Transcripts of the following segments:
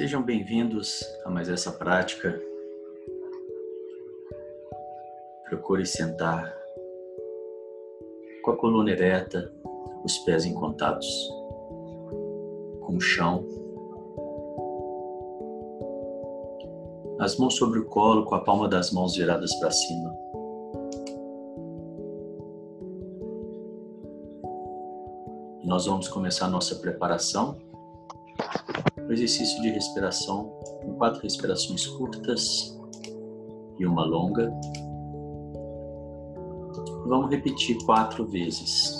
Sejam bem-vindos a mais essa prática. Procure sentar com a coluna ereta, os pés em contatos com o chão, as mãos sobre o colo, com a palma das mãos viradas para cima. Nós vamos começar a nossa preparação o exercício de respiração com quatro respirações curtas e uma longa. Vamos repetir quatro vezes.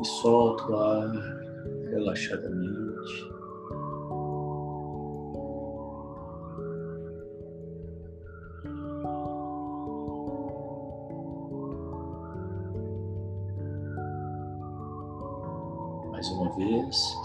E solta o ar relaxadamente. Mais uma vez.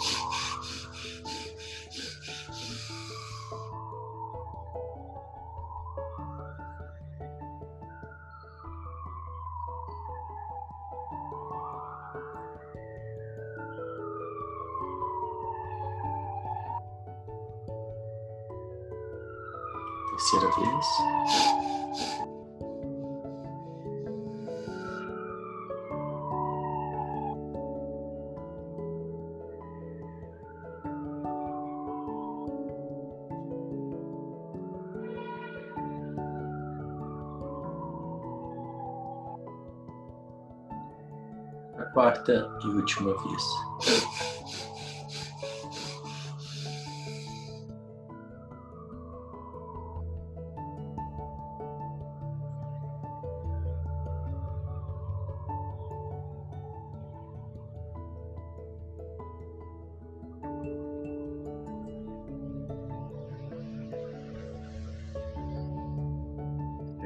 Última vez.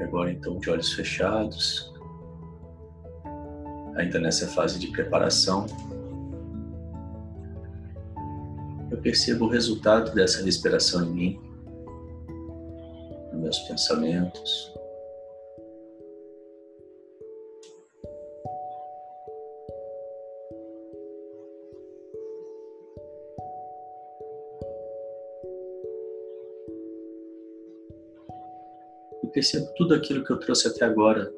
Agora então de olhos fechados, ainda nessa fase de preparação, eu percebo o resultado dessa respiração em mim, nos meus pensamentos. Percebo tudo aquilo que eu trouxe até agora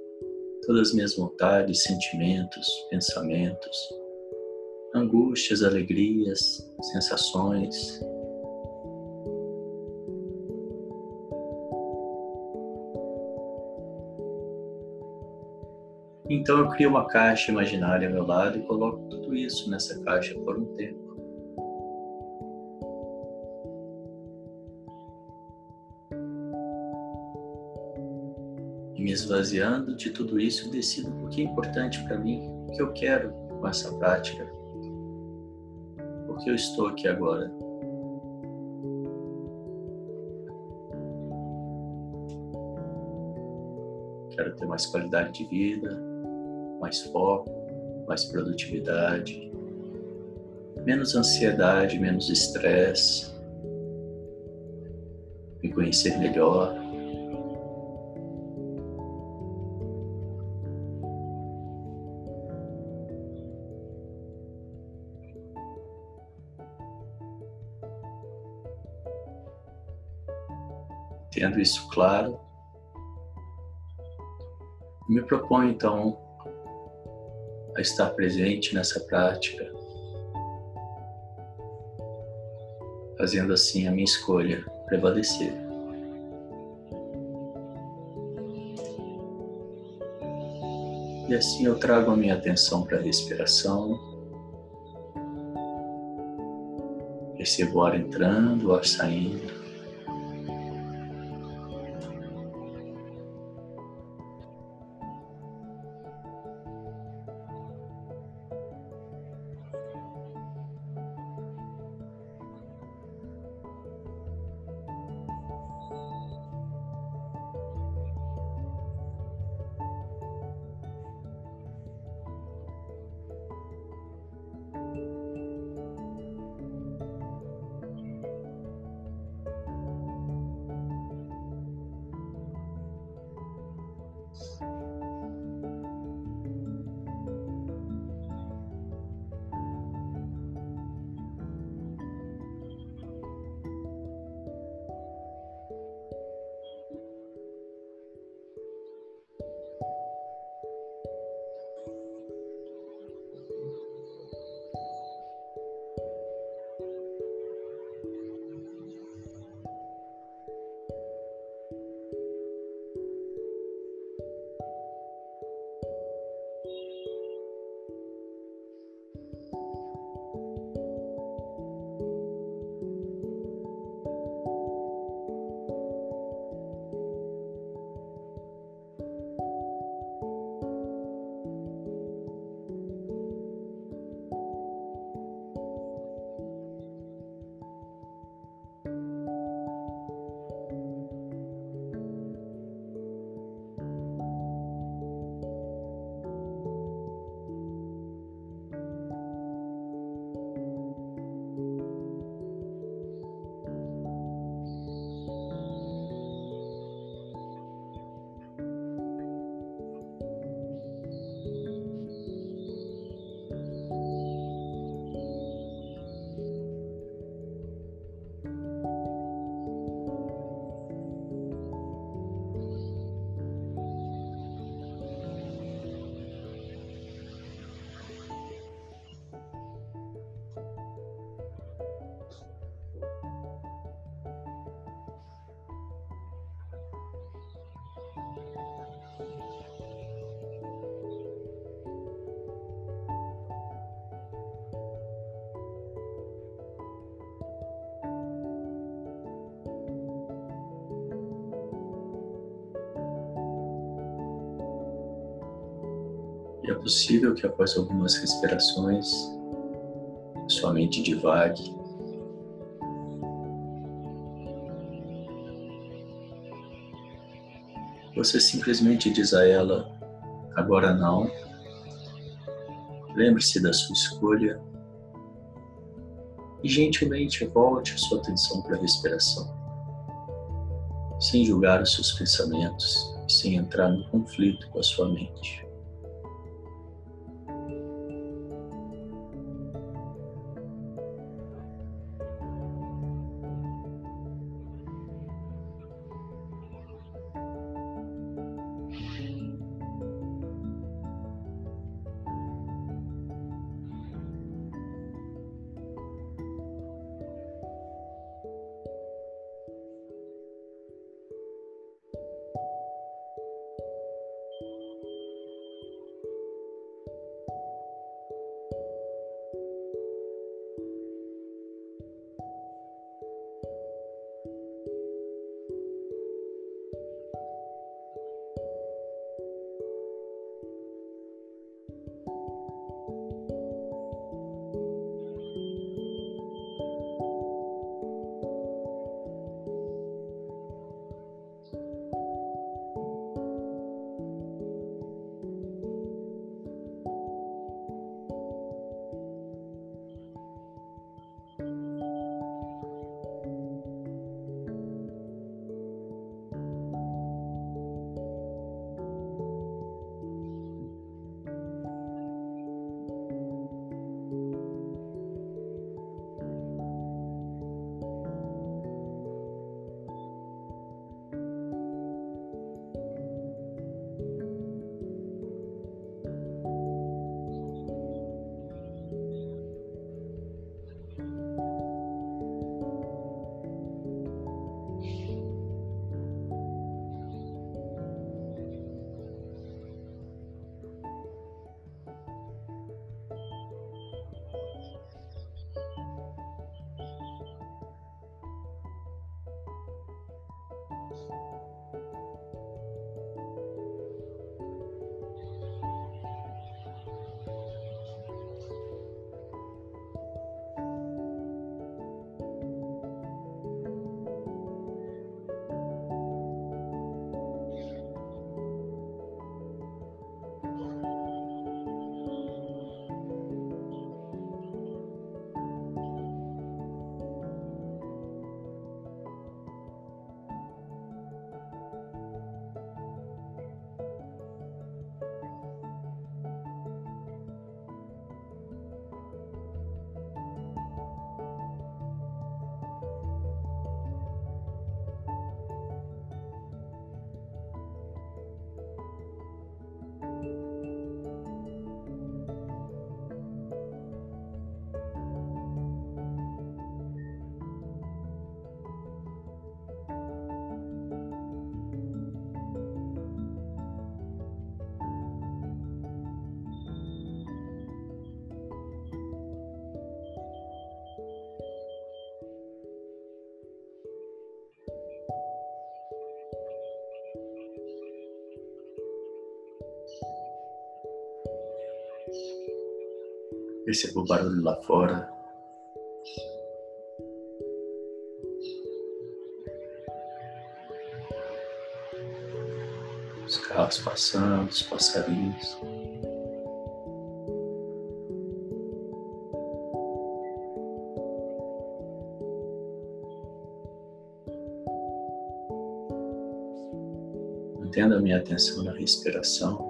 todas as minhas vontades, sentimentos, pensamentos, angústias, alegrias, sensações. Então eu crio uma caixa imaginária ao meu lado e coloco tudo isso nessa caixa por um tempo. Me esvaziando de tudo isso, decido o que é importante para mim, o que eu quero com essa prática, porque eu estou aqui agora. Quero ter mais qualidade de vida, mais foco, mais produtividade, menos ansiedade, menos estresse, me conhecer melhor. Tendo isso claro, me proponho então a estar presente nessa prática, fazendo assim a minha escolha prevalecer. E assim eu trago a minha atenção para a respiração. Percebo o ar entrando, o ar saindo. Possível que após algumas respirações, sua mente divague. Você simplesmente diz a ela: agora não. Lembre-se da sua escolha e gentilmente volte a sua atenção para a respiração, sem julgar os seus pensamentos sem entrar no conflito com a sua mente. Perceba o barulho lá fora. Os carros passando, os passarinhos. Entenda a minha atenção na respiração.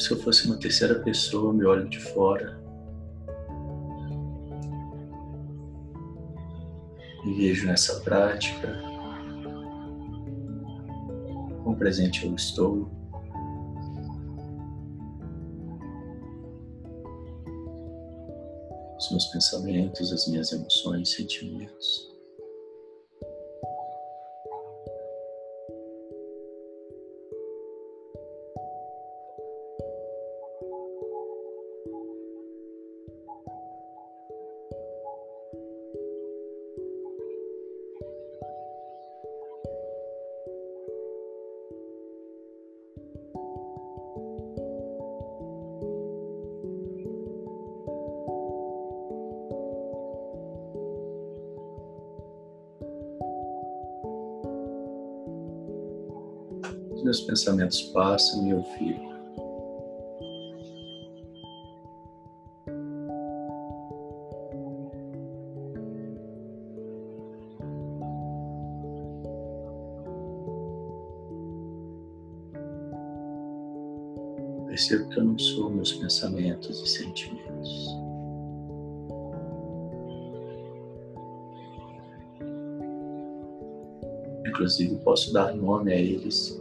Como se eu fosse uma terceira pessoa, me olho de fora. Me vejo nessa prática. Quão presente eu estou. Os meus pensamentos, as minhas emoções, sentimentos. Os meus pensamentos passam e eu fico. Percebo que eu não sou meus pensamentos e sentimentos. Inclusive, posso dar nome a eles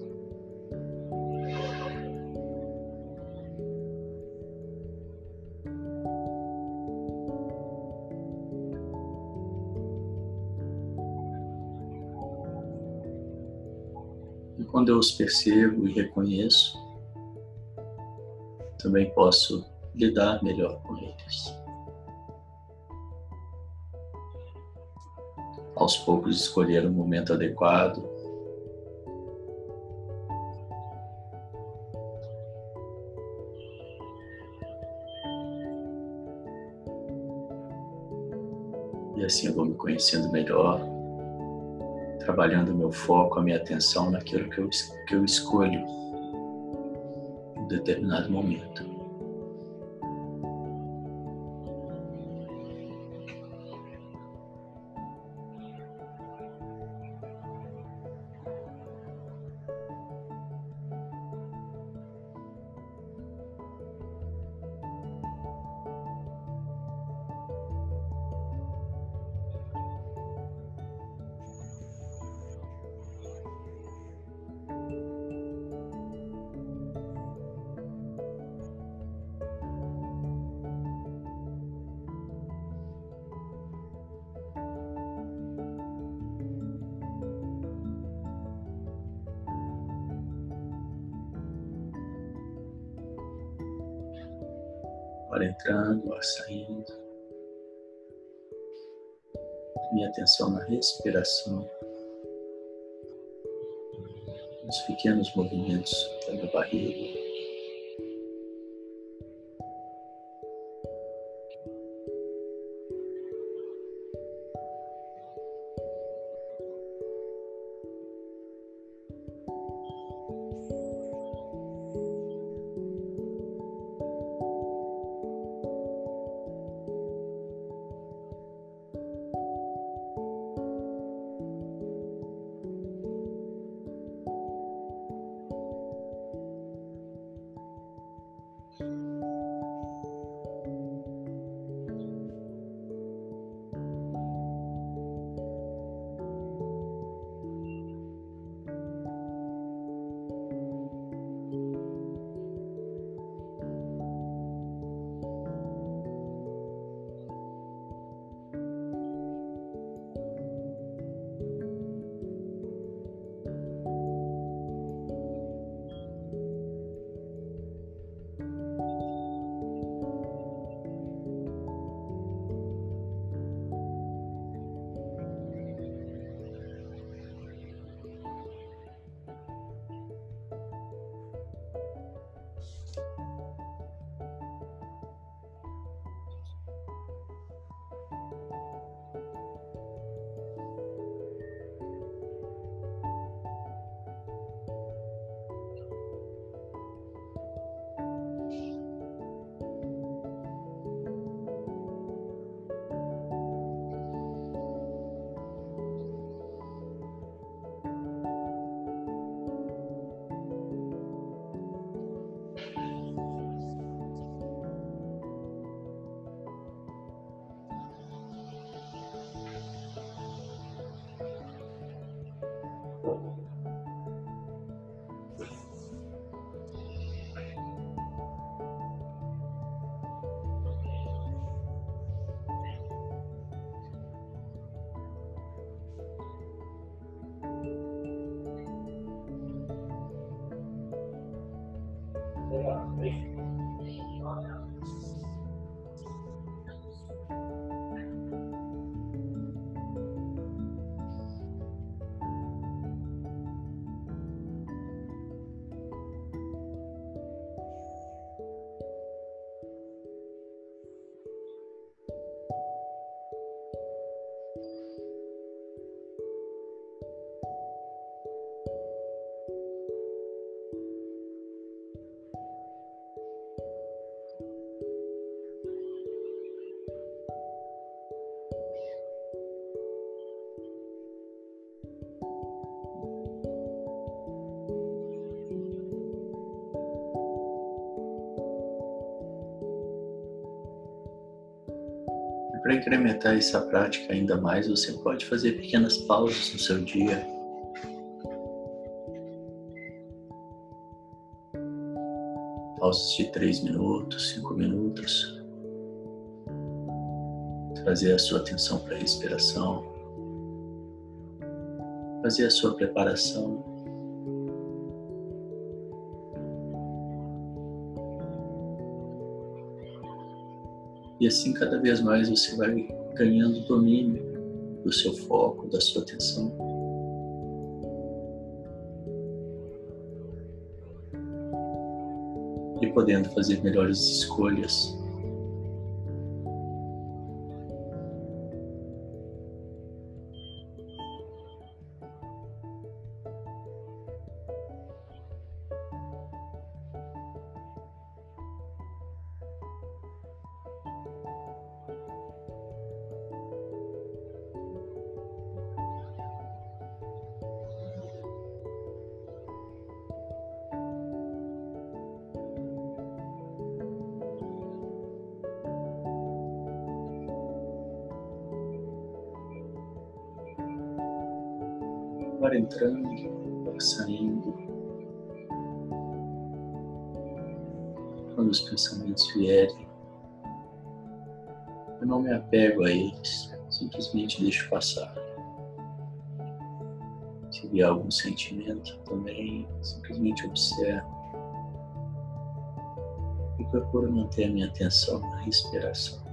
os percebo e reconheço, também posso lidar melhor com eles. Aos poucos escolher o momento adequado. E assim eu vou me conhecendo melhor trabalhando o meu foco, a minha atenção naquilo que eu, que eu escolho em determinado momento. Ar entrando, ar saindo. Minha atenção na respiração, nos pequenos movimentos da barriga. Para incrementar essa prática ainda mais, você pode fazer pequenas pausas no seu dia. Pausas de 3 minutos, 5 minutos. Trazer a sua atenção para a respiração. Fazer a sua preparação E assim, cada vez mais você vai ganhando domínio do seu foco, da sua atenção. E podendo fazer melhores escolhas Agora entrando, agora saindo. Quando os pensamentos vierem, eu não me apego a eles, simplesmente deixo passar. Se vier algum sentimento também, simplesmente observo. E procuro manter a minha atenção na respiração.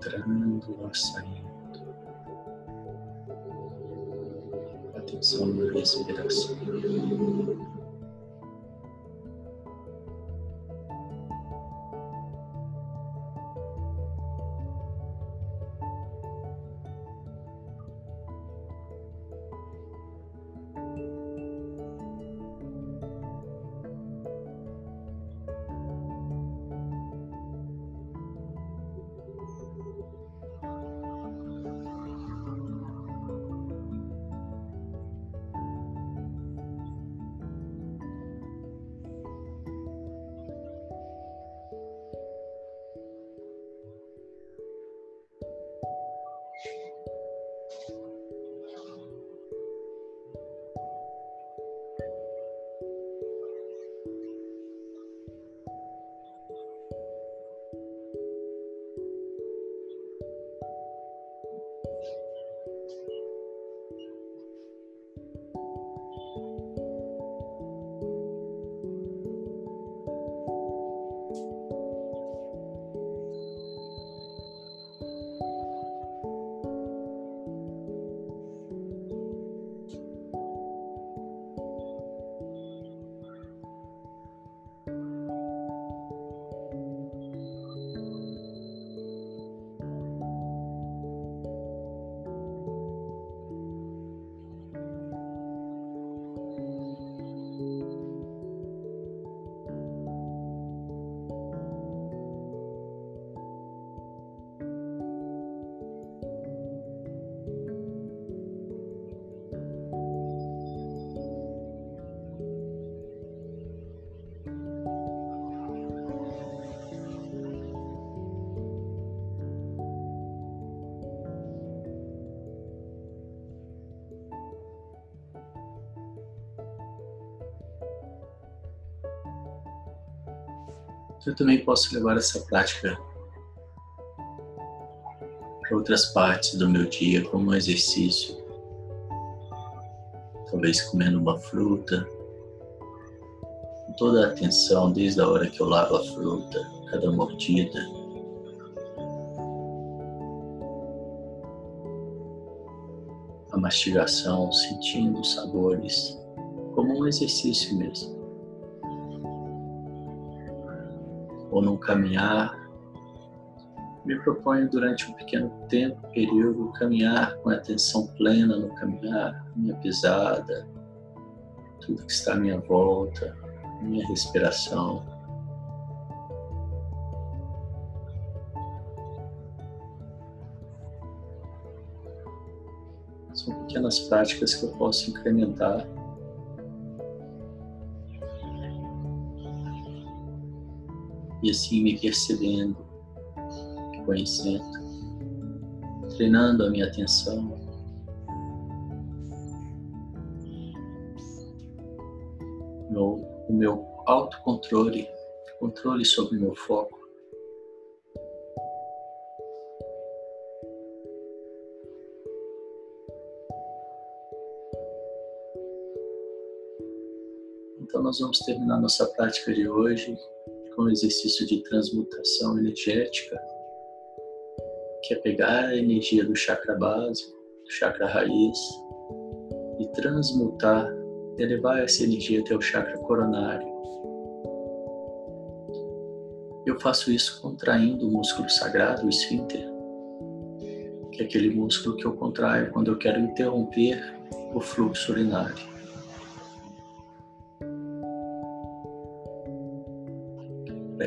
Entrando, ar saindo. Atenção na respiração. Eu também posso levar essa prática para outras partes do meu dia, como um exercício. Talvez comendo uma fruta, com toda a atenção, desde a hora que eu lavo a fruta, cada mordida. A mastigação, sentindo os sabores, como um exercício mesmo. Ou num caminhar, me proponho durante um pequeno tempo, período, caminhar com atenção plena no caminhar, minha pisada, tudo que está à minha volta, minha respiração. São pequenas práticas que eu posso incrementar e assim me percebendo, conhecendo, treinando a minha atenção. Meu, o meu autocontrole, controle sobre o meu foco. Então, nós vamos terminar nossa prática de hoje com o exercício de transmutação energética, que é pegar a energia do chakra básico, do chakra raiz, e transmutar, elevar essa energia até o chakra coronário. Eu faço isso contraindo o músculo sagrado, o esfíncter, que é aquele músculo que eu contraio quando eu quero interromper o fluxo urinário.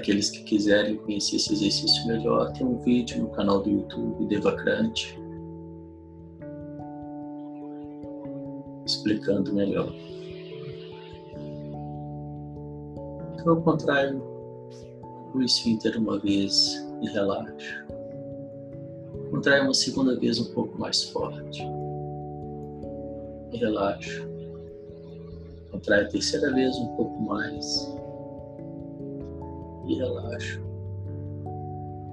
Aqueles que quiserem conhecer esse exercício melhor, tem um vídeo no canal do YouTube Devacrante explicando melhor. Então eu contraio o esfíncter uma vez e relaxo. Contraio uma segunda vez um pouco mais forte e relaxo. Contraio a terceira vez um pouco mais e relaxo.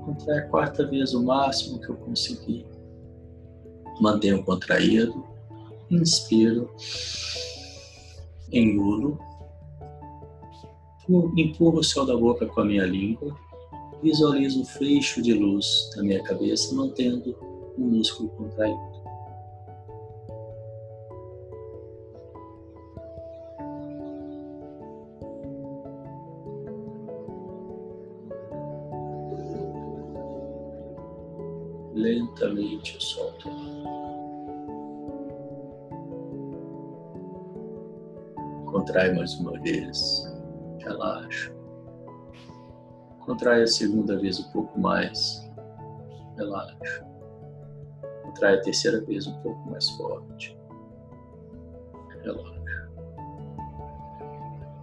Contrai a quarta vez o máximo que eu conseguir. Mantenho contraído. Inspiro. Engulo. Empurro o céu da boca com a minha língua. visualizo um fecho de luz na minha cabeça, mantendo o músculo contraído. Lentamente eu solto o. Contrai mais uma vez, relaxa. Contrai a segunda vez um pouco mais, relaxa. Contrai a terceira vez um pouco mais forte, relaxa.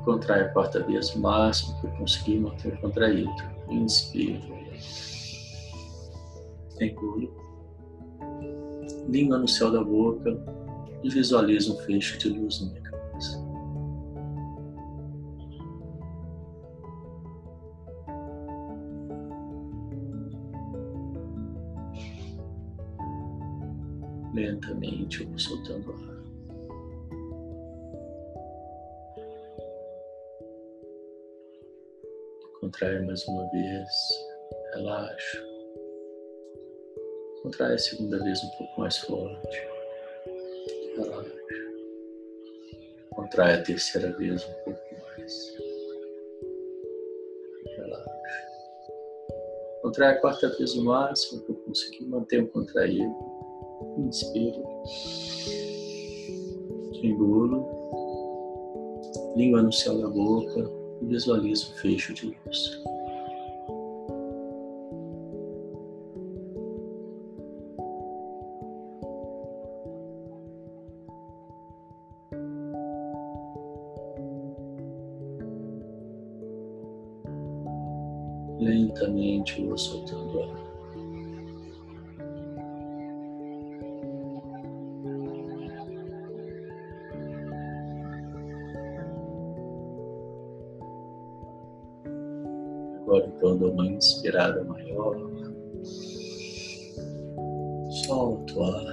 Contrai a quarta vez o máximo que eu conseguir manter contraído. Inspiro. Engulo. Língua no céu da boca e visualizo um fecho de luz na minha cabeça. Lentamente eu vou soltando ar. Contrai mais uma vez, relaxa. Contrai a segunda vez um pouco mais forte, relaxa. Contrai a terceira vez um pouco mais, relaxa. Contrai a quarta vez o máximo que eu conseguir, mantenha contraído. Inspiro. Engulo. Língua no céu da boca. Visualizo o fecho de luz. Agora dou uma inspirada maior. Solto o ar.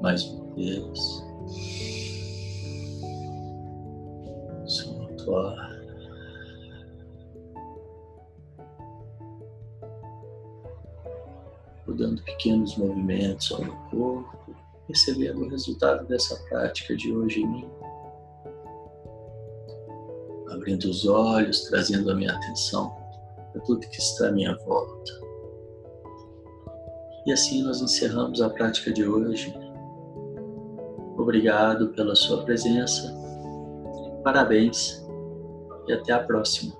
Mais uma vez. Solto o ar. Dando pequenos movimentos ao meu corpo, percebendo o resultado dessa prática de hoje em mim abrindo os olhos, trazendo a minha atenção para tudo que está à minha volta. E assim nós encerramos a prática de hoje. Obrigado pela sua presença, parabéns e até a próxima.